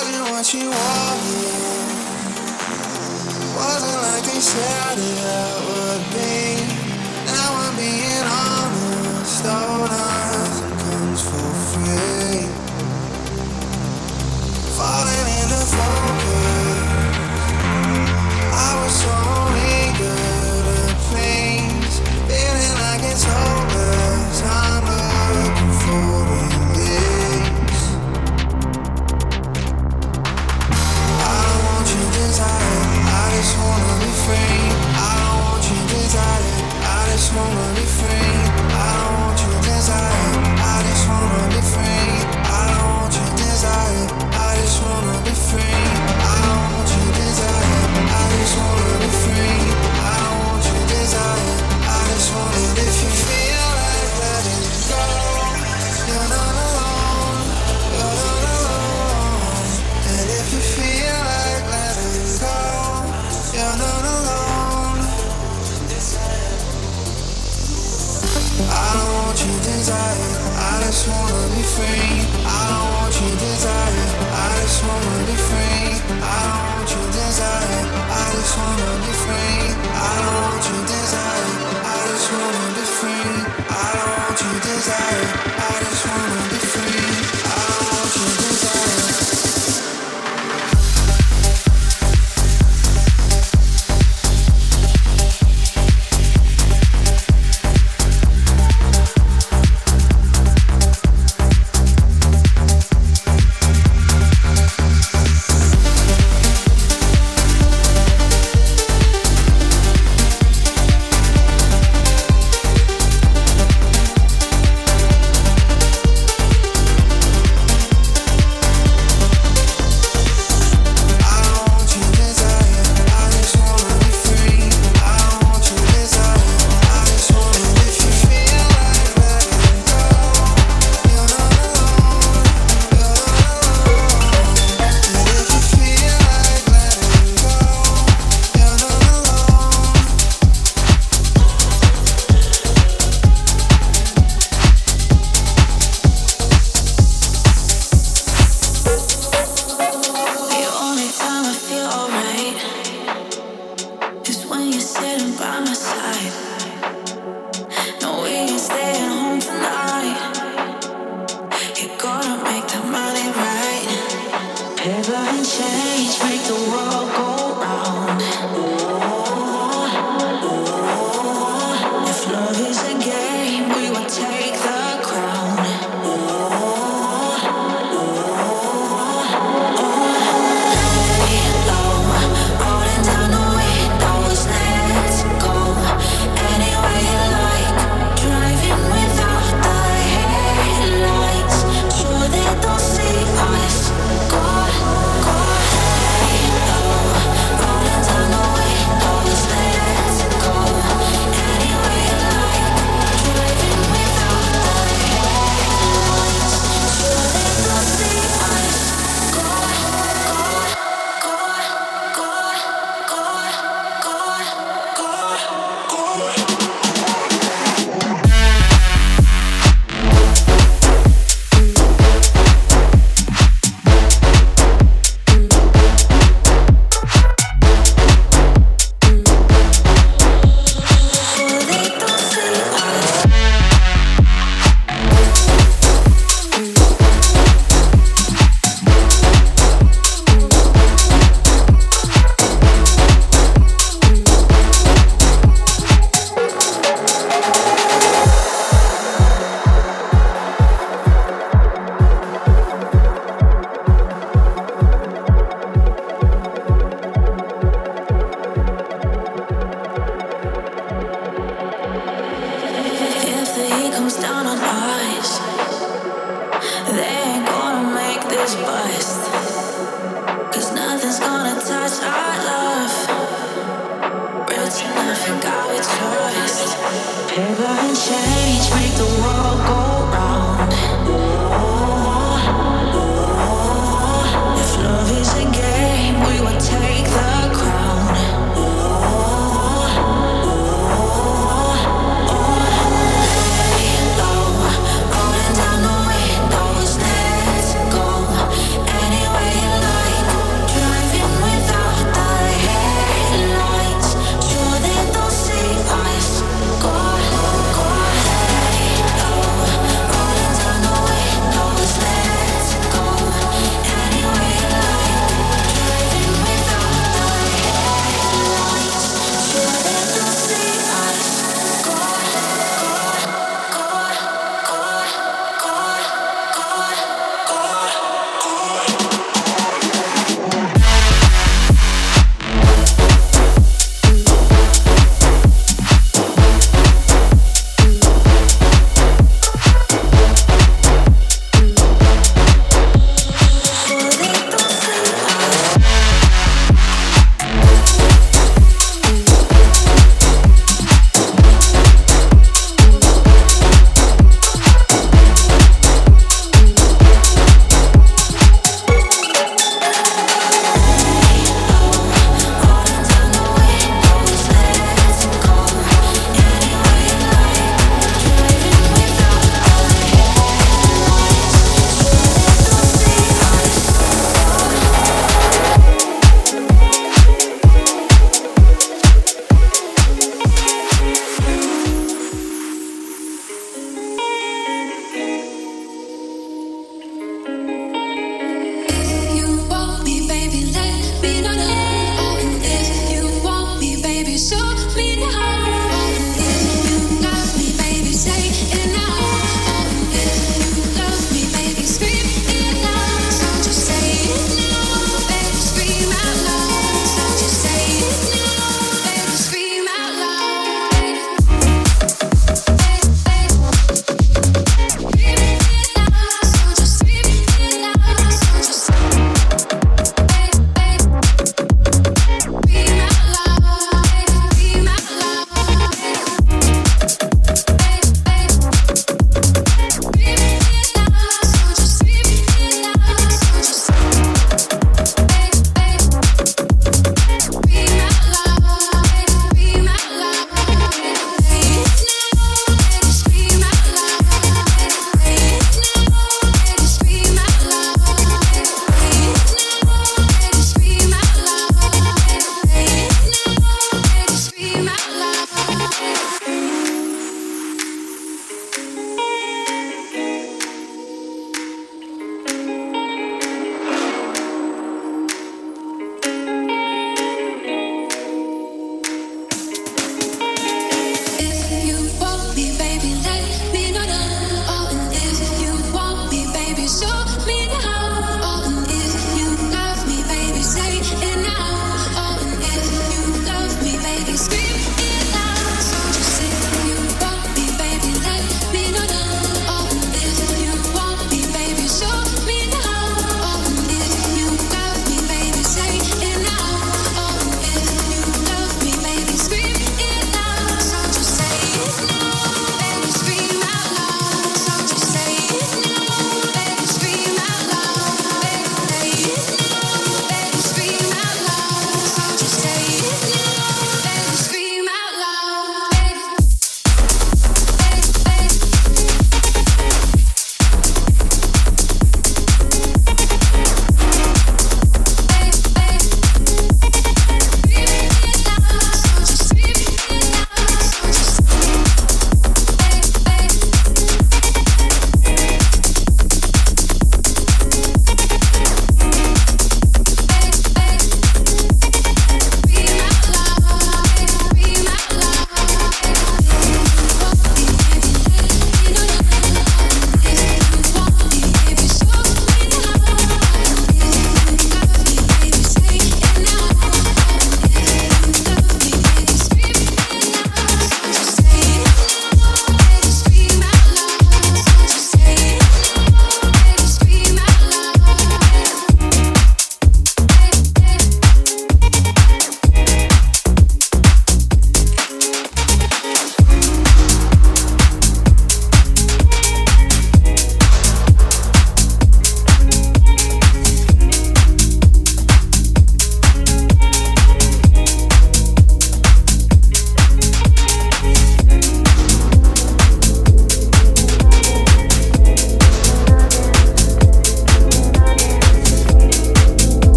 wasn't what you wanted. Wasn't like they said it would be. Now I'm being honest, though. small money free.